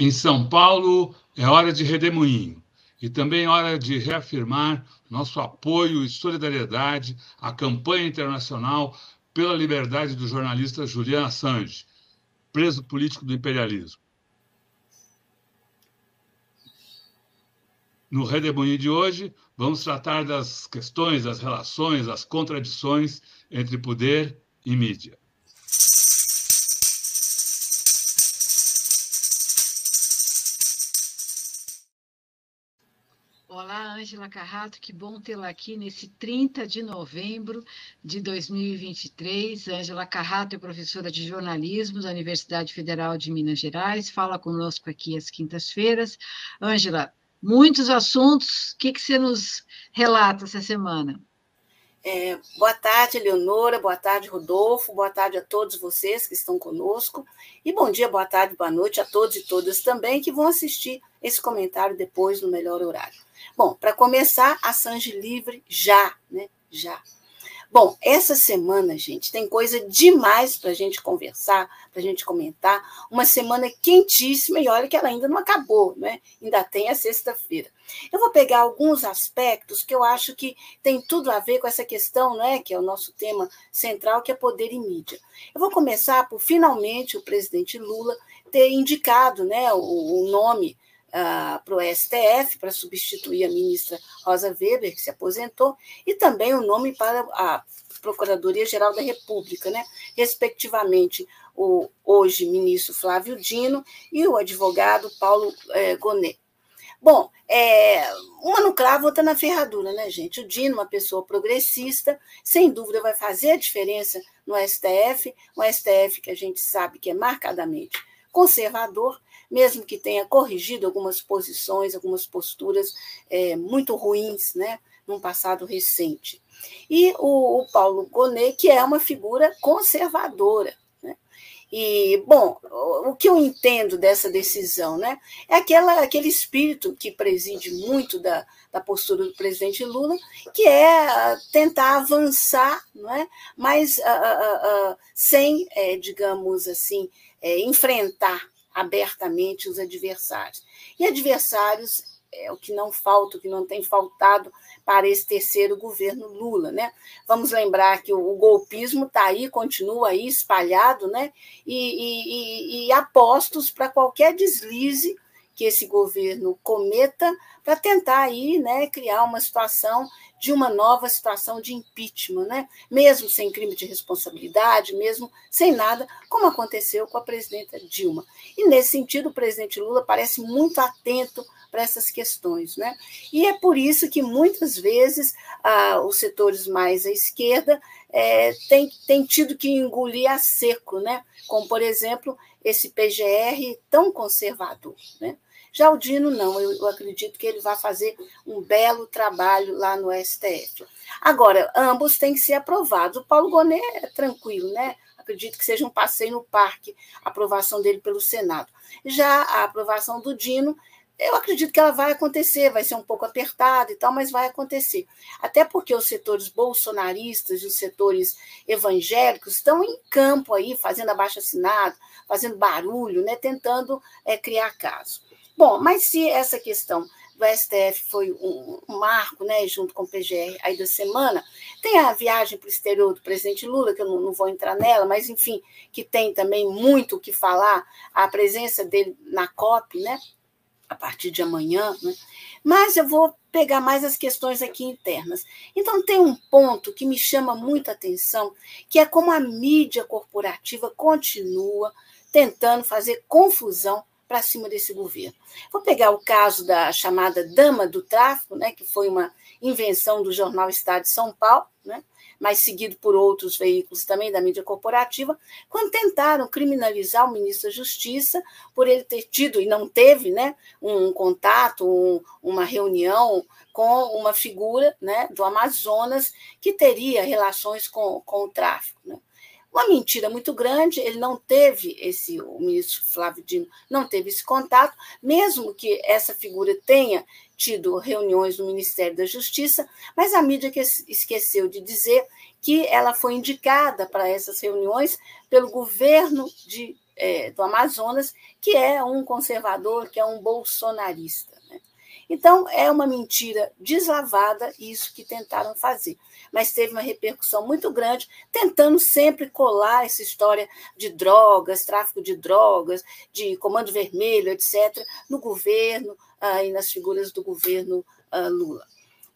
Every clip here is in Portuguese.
Em São Paulo, é hora de redemoinho e também é hora de reafirmar nosso apoio e solidariedade à campanha internacional pela liberdade do jornalista Julian Assange, preso político do imperialismo. No Redemoinho de hoje, vamos tratar das questões, das relações, das contradições entre poder e mídia. Ângela Carrato, que bom tê-la aqui nesse 30 de novembro de 2023. Ângela Carrato é professora de jornalismo da Universidade Federal de Minas Gerais, fala conosco aqui às quintas-feiras. Ângela, muitos assuntos, o que, que você nos relata essa semana? É, boa tarde, Leonora, boa tarde, Rodolfo, boa tarde a todos vocês que estão conosco, e bom dia, boa tarde, boa noite a todos e todas também que vão assistir esse comentário depois no melhor horário. Bom, para começar, a Sanji livre já, né? Já. Bom, essa semana, gente, tem coisa demais para a gente conversar, para a gente comentar. Uma semana quentíssima e olha que ela ainda não acabou, né? Ainda tem a sexta-feira. Eu vou pegar alguns aspectos que eu acho que tem tudo a ver com essa questão, né? Que é o nosso tema central, que é poder e mídia. Eu vou começar por finalmente o presidente Lula ter indicado, né, o, o nome para o STF, para substituir a ministra Rosa Weber, que se aposentou, e também o nome para a Procuradoria-Geral da República, né? respectivamente o hoje ministro Flávio Dino e o advogado Paulo eh, Gonet. Bom, é, uma no cravo, outra na ferradura, né, gente? O Dino, uma pessoa progressista, sem dúvida vai fazer a diferença no STF, um STF que a gente sabe que é marcadamente conservador, mesmo que tenha corrigido algumas posições, algumas posturas é, muito ruins, né, num passado recente. E o, o Paulo Gonet, que é uma figura conservadora, né? E, bom, o que eu entendo dessa decisão né, é aquela, aquele espírito que preside muito da, da postura do presidente Lula, que é tentar avançar, não é? mas uh, uh, uh, sem, é, digamos assim, é, enfrentar abertamente os adversários. E adversários é o que não falta, o que não tem faltado para esse terceiro governo Lula, né? Vamos lembrar que o, golpismo está aí, continua aí espalhado, né? E, e, e apostos para qualquer deslize que esse governo cometa para tentar aí, né, criar uma situação de uma nova situação de impeachment, né? mesmo sem crime de responsabilidade, mesmo sem nada, como aconteceu com a presidenta Dilma. E, nesse sentido, o presidente Lula parece muito atento para essas questões. Né? E é por isso que, muitas vezes, ah, os setores mais à esquerda é, têm, tido que engolir a seco, né? como, por exemplo, esse PGR tão conservador. Né? Já o Dino, não, eu, eu acredito que ele vai fazer um belo trabalho lá no STF. Agora, ambos têm que ser aprovados. O Paulo Gonet é tranquilo, né? Acredito que seja um passeio no parque, a aprovação dele pelo Senado. Já a aprovação do Dino, eu acredito que ela vai acontecer, vai ser um pouco apertada e tal, mas vai acontecer. Até porque os setores bolsonaristas e os setores evangélicos estão em campo aí, fazendo abaixo assinado, fazendo barulho, né, tentando é, criar caso. Bom, mas se essa questão do STF foi um, marco, né, junto com o PGR aí da semana, tem a viagem para o exterior do presidente Lula, que eu não, não, vou entrar nela, mas enfim, que tem também muito o que falar, a presença dele na COP, né, a partir de amanhã, né, mas eu vou pegar mais as questões aqui internas. Então, tem um ponto que me chama muita atenção, que é como a mídia corporativa continua tentando fazer confusão para cima desse governo. Vou pegar o caso da chamada Dama do Tráfico, né, que foi uma invenção do jornal Estado de São Paulo, né, mas seguido por outros veículos também da mídia corporativa, quando tentaram criminalizar o ministro da Justiça por ele ter tido, e não teve, né, um contato, um, uma reunião com uma figura né, do Amazonas que teria relações com, com o tráfico. Né. Uma mentira muito grande, ele não teve esse, o ministro Flávio Dino não teve esse contato, mesmo que essa figura tenha tido reuniões no Ministério da Justiça, mas a mídia que esqueceu de dizer que ela foi indicada para essas reuniões pelo governo de é, do Amazonas, que é um conservador, que é um bolsonarista. Então, é uma mentira deslavada isso que tentaram fazer. Mas teve uma repercussão muito grande, tentando sempre colar essa história de drogas, tráfico de drogas, de comando vermelho, etc., no governo ah, e nas figuras do governo ah, Lula.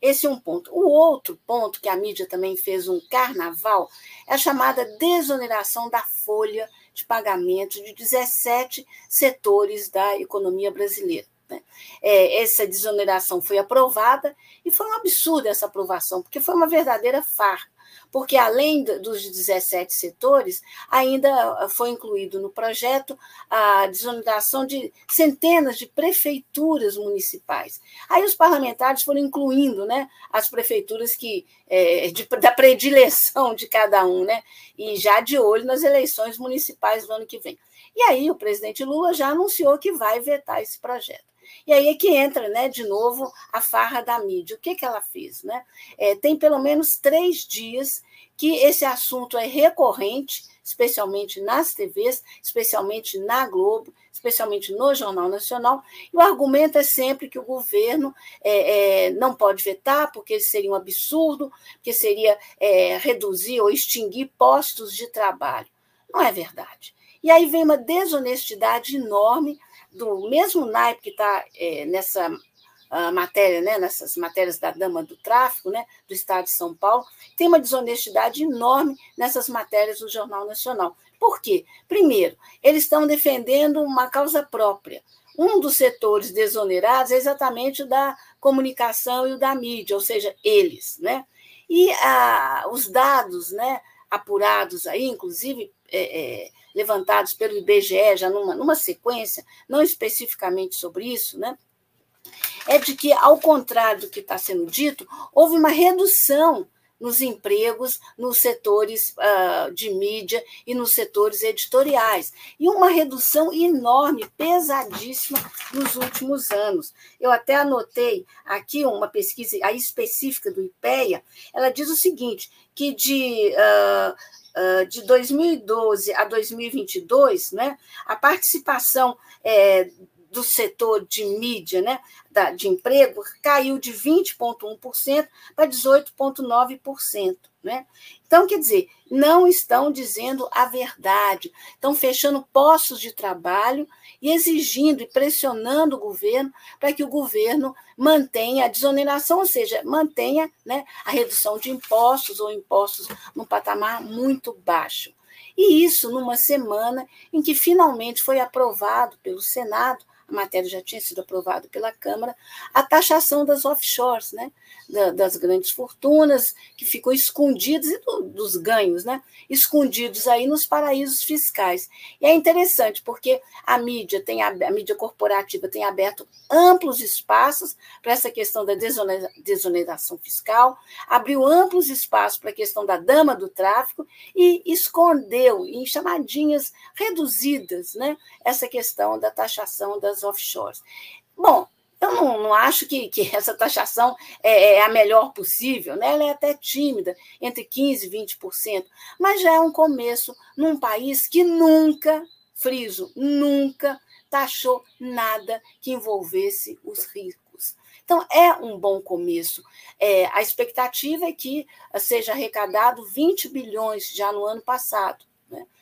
Esse é um ponto. O outro ponto que a mídia também fez um carnaval é a chamada desoneração da folha de pagamento de 17 setores da economia brasileira. Né? É, essa desoneração foi aprovada e foi um absurdo essa aprovação, porque foi uma verdadeira farra porque além dos 17 setores, ainda foi incluído no projeto a desoneração de centenas de prefeituras municipais. Aí os parlamentares foram incluindo né, as prefeituras que é, de, da predileção de cada um, né, e já de olho nas eleições municipais do ano que vem. E aí o presidente Lula já anunciou que vai vetar esse projeto. E aí é que entra, né, de novo, a farra da mídia. O que, que ela fez? Né? É, tem pelo menos três dias que esse assunto é recorrente, especialmente nas TVs, especialmente na Globo, especialmente no Jornal Nacional, e o argumento é sempre que o governo é, é, não pode vetar, porque seria um absurdo, que seria é, reduzir ou extinguir postos de trabalho. Não é verdade. E aí vem uma desonestidade enorme do mesmo naipe que está é, nessa matéria, né, nessas matérias da dama do tráfico, né, do Estado de São Paulo, tem uma desonestidade enorme nessas matérias do Jornal Nacional. Por quê? Primeiro, eles estão defendendo uma causa própria. Um dos setores desonerados é exatamente o da comunicação e o da mídia, ou seja, eles. Né? E ah, os dados né, apurados aí, inclusive é, é, levantados pelo IBGE, já numa, numa sequência, não especificamente sobre isso, né? é de que, ao contrário do que está sendo dito, houve uma redução nos empregos nos setores uh, de mídia e nos setores editoriais, e uma redução enorme, pesadíssima nos últimos anos. Eu até anotei aqui uma pesquisa específica do IPEA, ela diz o seguinte, que de uh, de 2012 a 2022, né, a participação é, do setor de mídia, né, da, de emprego, caiu de 20,1% para 18,9%. Né? Então, quer dizer, não estão dizendo a verdade, estão fechando postos de trabalho e exigindo e pressionando o governo para que o governo mantenha a desoneração, ou seja, mantenha né, a redução de impostos ou impostos num patamar muito baixo. E isso numa semana em que finalmente foi aprovado pelo Senado a matéria já tinha sido aprovada pela Câmara, a taxação das offshores, né? das grandes fortunas que ficam escondidas e do, dos ganhos, né? escondidos aí nos paraísos fiscais. E é interessante porque a mídia tem a mídia corporativa tem aberto amplos espaços para essa questão da desoneração fiscal, abriu amplos espaços para a questão da dama do tráfico e escondeu em chamadinhas reduzidas, né? essa questão da taxação das offshores. Bom, eu não, não acho que, que, essa taxação é, é, a melhor possível, né? ela é até tímida, entre 15% e 20%, mas já é um começo num país que nunca, friso, nunca taxou nada que envolvesse os ricos. Então, é um bom começo. É, a expectativa é que seja arrecadado 20 bilhões já no ano passado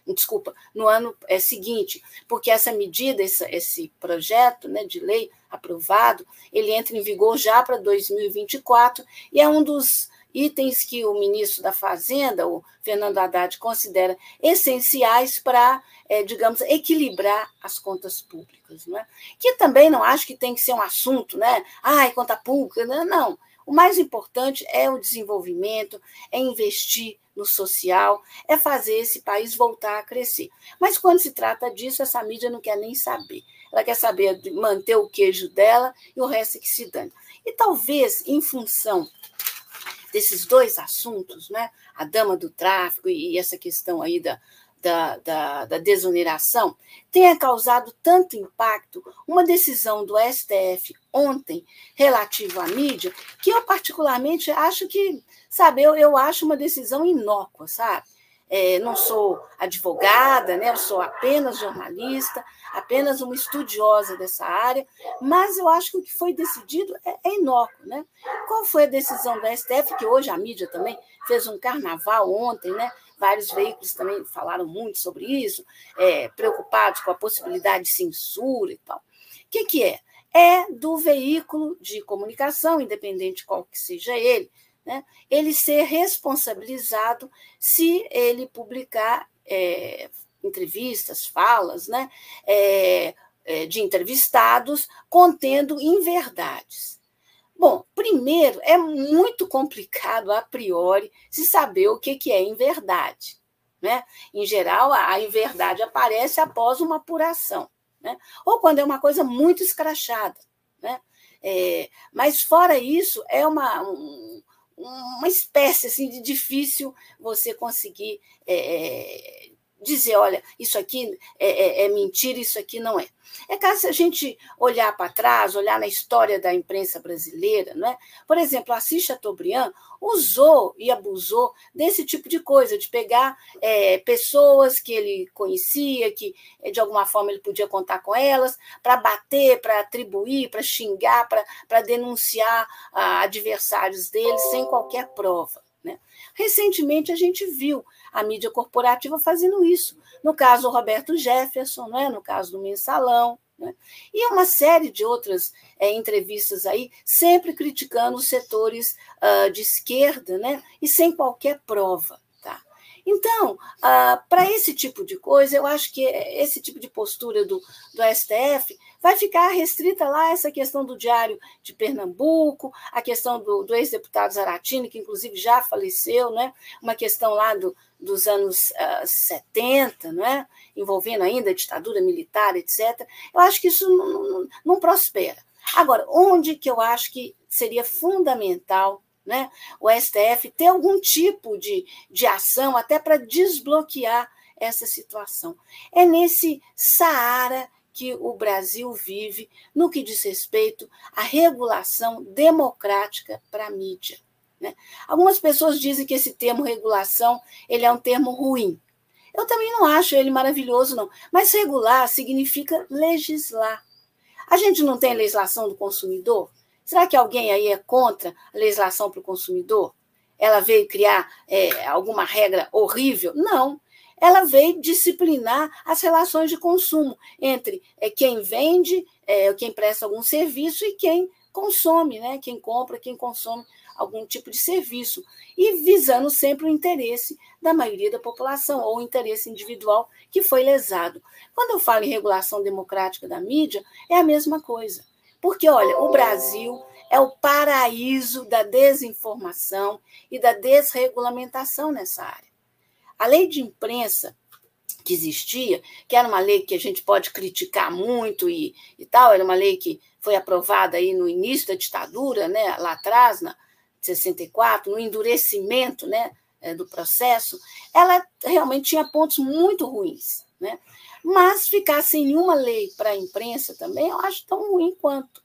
desculpa, no ano é, seguinte, porque essa medida, esse, esse projeto né, de lei aprovado, ele entra em vigor já para 2024 e é um dos itens que o ministro da Fazenda, o Fernando Haddad, considera essenciais para, é, digamos, equilibrar as contas públicas. Né? Que também não acho que tem que ser um assunto, né? Ai, conta pública, não, né? não. O mais importante é o desenvolvimento, é investir no social, é fazer esse país voltar a crescer. Mas quando se trata disso, essa mídia não quer nem saber. Ela quer saber manter o queijo dela e o resto é que se dane. E talvez, em função desses dois assuntos, né, a dama do tráfico e essa questão aí da, da, da, da, desoneração tenha causado tanto impacto uma decisão do STF ontem relativa à mídia, que eu particularmente acho que, sabe, eu, eu acho uma decisão inócua, sabe? é, não sou advogada, né? eu sou apenas jornalista, apenas uma estudiosa dessa área, mas eu acho que o que foi decidido é, é inócuo. Né? Qual foi a decisão da STF, que hoje a mídia também fez um carnaval ontem, né? Vários veículos também falaram muito sobre isso, é, preocupados com a possibilidade de censura e tal. O que, que é? É do veículo de comunicação, independente qual que seja ele, né, ele ser responsabilizado se ele publicar é, entrevistas, falas né, é, é, de entrevistados contendo inverdades. Bom, primeiro, é muito complicado a priori se saber o que, que é inverdade. Né? Em geral, a inverdade aparece após uma apuração, né? ou quando é uma coisa muito escrachada. Né? É, mas, fora isso, é uma, um, uma espécie assim, de difícil você conseguir é, dizer, olha, isso aqui é, é, é, mentira, isso aqui não é. É caso se a gente olhar para trás, olhar na história da imprensa brasileira, não é? Por exemplo, Assis Chateaubriand usou e abusou desse tipo de coisa, de pegar é, pessoas que ele conhecia, que é, de alguma forma ele podia contar com elas, para bater, para atribuir, para xingar, para denunciar ah, adversários dele sem qualquer prova. Recentemente, a gente viu a mídia corporativa fazendo isso. No caso do Roberto Jefferson, né? no caso do Mensalão, né? e uma série de outras é, entrevistas aí, sempre criticando os setores uh, de esquerda né? e sem qualquer prova. Então, uh, para esse tipo de coisa, eu acho que esse tipo de postura do, do STF vai ficar restrita lá essa questão do Diário de Pernambuco, a questão do, do ex-deputado Zaratini, que inclusive já faleceu, né? uma questão lá do, dos anos uh, ah, 70, não é? envolvendo ainda a ditadura militar, etc. Eu acho que isso não, não, não prospera. Agora, onde que eu acho que seria fundamental né, o STF ter algum tipo de, de ação até para desbloquear essa situação? É nesse Saara que o Brasil vive no que diz respeito à regulação democrática para a mídia. Né? Algumas pessoas dizem que esse termo regulação ele é um termo ruim. Eu também não acho ele maravilhoso, não. Mas regular significa legislar. A gente não tem legislação do consumidor? Será que alguém aí é contra a legislação para o consumidor? Ela veio criar é, alguma regra horrível? Não. Ela veio disciplinar as relações de consumo entre é, quem vende, é, quem presta algum serviço e quem consome, né? quem compra, quem consome algum tipo de serviço, e visando sempre o interesse da maioria da população, ou o interesse individual que foi lesado. Quando eu falo em regulação democrática da mídia, é a mesma coisa. Porque, olha, o Brasil é o paraíso da desinformação e da desregulamentação nessa área. A lei de imprensa que existia, que era uma lei que a gente pode criticar muito e, e tal, era uma lei que foi aprovada aí no início da ditadura, né, lá atrás, na, 64, no endurecimento né, é, do processo, ela realmente tinha pontos muito ruins. Né? Mas ficar sem nenhuma lei para a imprensa também eu acho tão ruim quanto.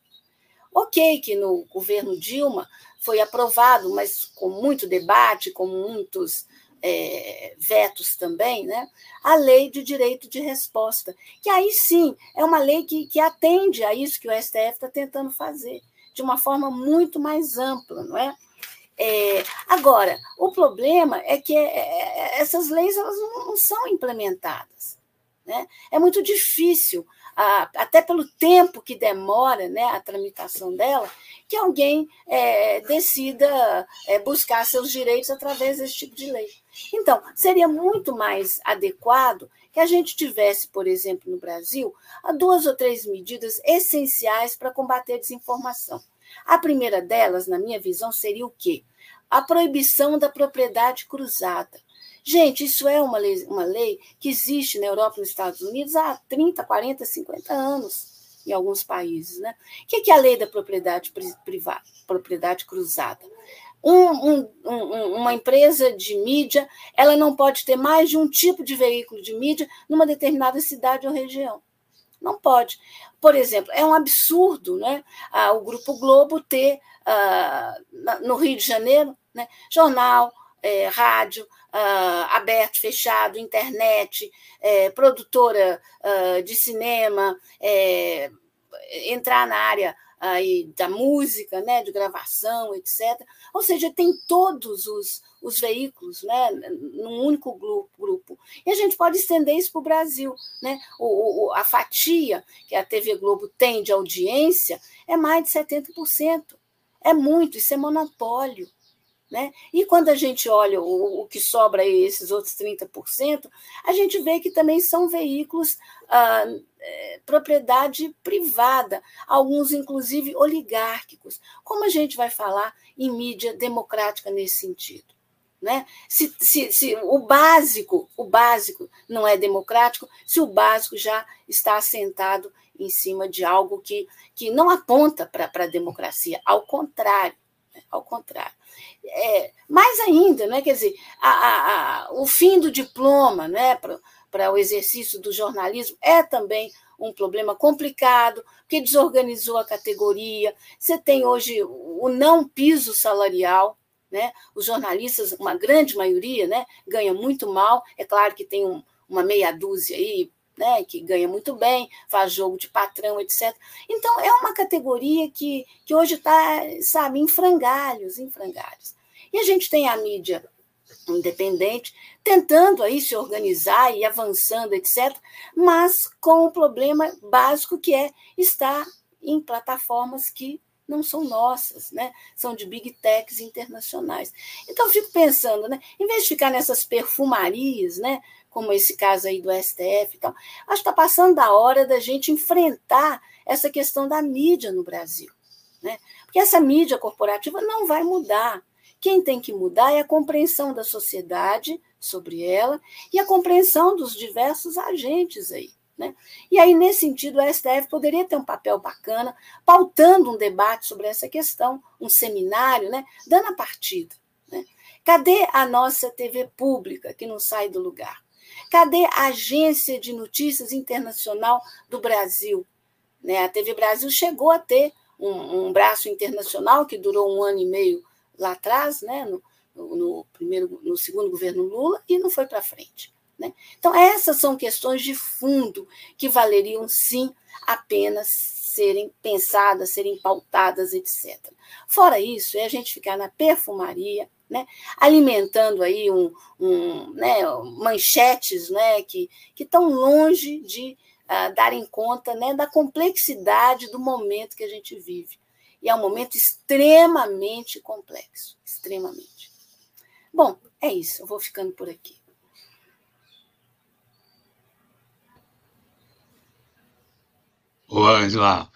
Ok, que no governo Dilma foi aprovado, mas com muito debate, com muitos é, vetos também, né? a lei de direito de resposta, que aí sim é uma lei que, que atende a isso que o STF está tentando fazer, de uma forma muito mais ampla, não é? É, agora, o problema é que é, é, essas leis elas não são implementadas. Né? É muito difícil, até pelo tempo que demora né, a tramitação dela, que alguém é, decida é, buscar seus direitos através desse tipo de lei. Então, seria muito mais adequado que a gente tivesse, por exemplo, no Brasil, duas ou três medidas essenciais para combater a desinformação. A primeira delas, na minha visão, seria o quê? A proibição da propriedade cruzada. Gente, isso é uma lei, uma lei que existe na Europa e nos Estados Unidos há 30, 40, 50 anos, em alguns países. Né? O que é a lei da propriedade privada, propriedade cruzada? Um, um, um, uma empresa de mídia ela não pode ter mais de um tipo de veículo de mídia numa determinada cidade ou região. Não pode. Por exemplo, é um absurdo né, o Grupo Globo ter, no Rio de Janeiro, né, jornal, é, rádio, uh, aberto, fechado, internet, é, produtora uh, de cinema, é, entrar na área aí da música, né, de gravação, etc. Ou seja, tem todos os, os veículos né, num único grupo. E a gente pode estender isso para o Brasil. Né? O, o, a fatia que a TV Globo tem de audiência é mais de 70%. É muito, isso é monopólio. Né? E quando a gente olha o, o que sobra aí, esses outros 30%, a gente vê que também são veículos ah, é, propriedade privada, alguns inclusive oligárquicos. Como a gente vai falar em mídia democrática nesse sentido? Né? Se, se, se o básico, o básico não é democrático, se o básico já está assentado em cima de algo que, que não aponta para a democracia, ao contrário, né? ao contrário. É, mais ainda, né? quer dizer, a, a, a, o fim do diploma né? para o exercício do jornalismo é também um problema complicado, que desorganizou a categoria. Você tem hoje o não piso salarial, né? Os jornalistas, uma grande maioria, né, ganha muito mal. É claro que tem um, uma meia dúzia aí, né, que ganha muito bem, faz jogo de patrão, etc. Então, é uma categoria que, que hoje está, sabe, em frangalhos, em frangalhos. E a gente tem a mídia independente, tentando aí se organizar e avançando, etc., mas com o problema básico que é estar em plataformas que não são nossas, né? São de big techs internacionais. Então eu fico pensando, né? Em vez de ficar nessas perfumarias, né? Como esse caso aí do STF e tal, acho que está passando da hora da gente enfrentar essa questão da mídia no Brasil, né? Porque essa mídia corporativa não vai mudar. Quem tem que mudar é a compreensão da sociedade sobre ela e a compreensão dos diversos agentes aí. Né? E aí, nesse sentido, o STF poderia ter um papel bacana, pautando um debate sobre essa questão, um seminário, né? dando a partida. Né? Cadê a nossa TV pública, que não sai do lugar? Cadê a Agência de Notícias Internacional do Brasil? Né? A TV Brasil chegou a ter um, um braço internacional que durou um ano e meio lá atrás, né? no, no, primeiro, no segundo governo Lula, e não foi para frente. Né? Então, essas são questões de fundo que valeriam, sim, apenas serem pensadas, serem pautadas, etc. Fora isso, é a gente ficar na perfumaria, né, alimentando aí um, um né, manchetes né, que, estão longe de uh, darem conta né, da complexidade do momento que a gente vive. E é um momento extremamente complexo, extremamente. Bom, é isso, eu vou ficando por aqui. Ô, Angela,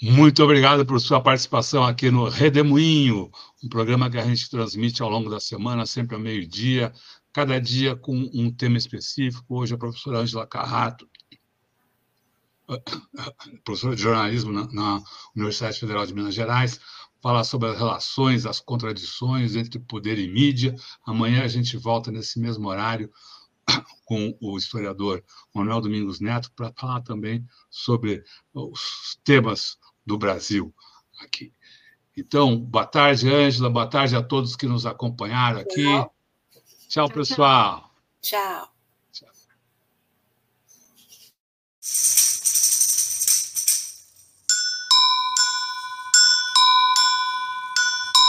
muito obrigado por sua participação aqui no Redemoinho, um programa que a gente transmite ao longo da semana, sempre ao meio-dia, cada dia com um tema específico. Hoje a professora Angela Carrato, professora de jornalismo na, na Universidade Federal de Minas Gerais, fala sobre as relações, as contradições entre poder e mídia. Amanhã a gente volta nesse mesmo horário com o historiador Manuel Domingos Neto para falar também sobre os temas do Brasil aqui. Então, boa tarde, Ângela, boa tarde a todos que nos acompanharam aqui. Tchau, tchau pessoal. tchau. tchau.